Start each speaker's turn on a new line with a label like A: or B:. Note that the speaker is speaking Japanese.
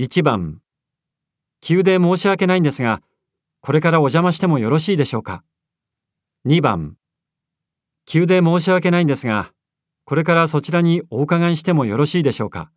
A: 1番急で申し訳ないんですが、これからお邪魔してもよろしいでしょうか。2番急で申し訳ないんですが、これからそちらにお伺いしてもよろしいでしょうか。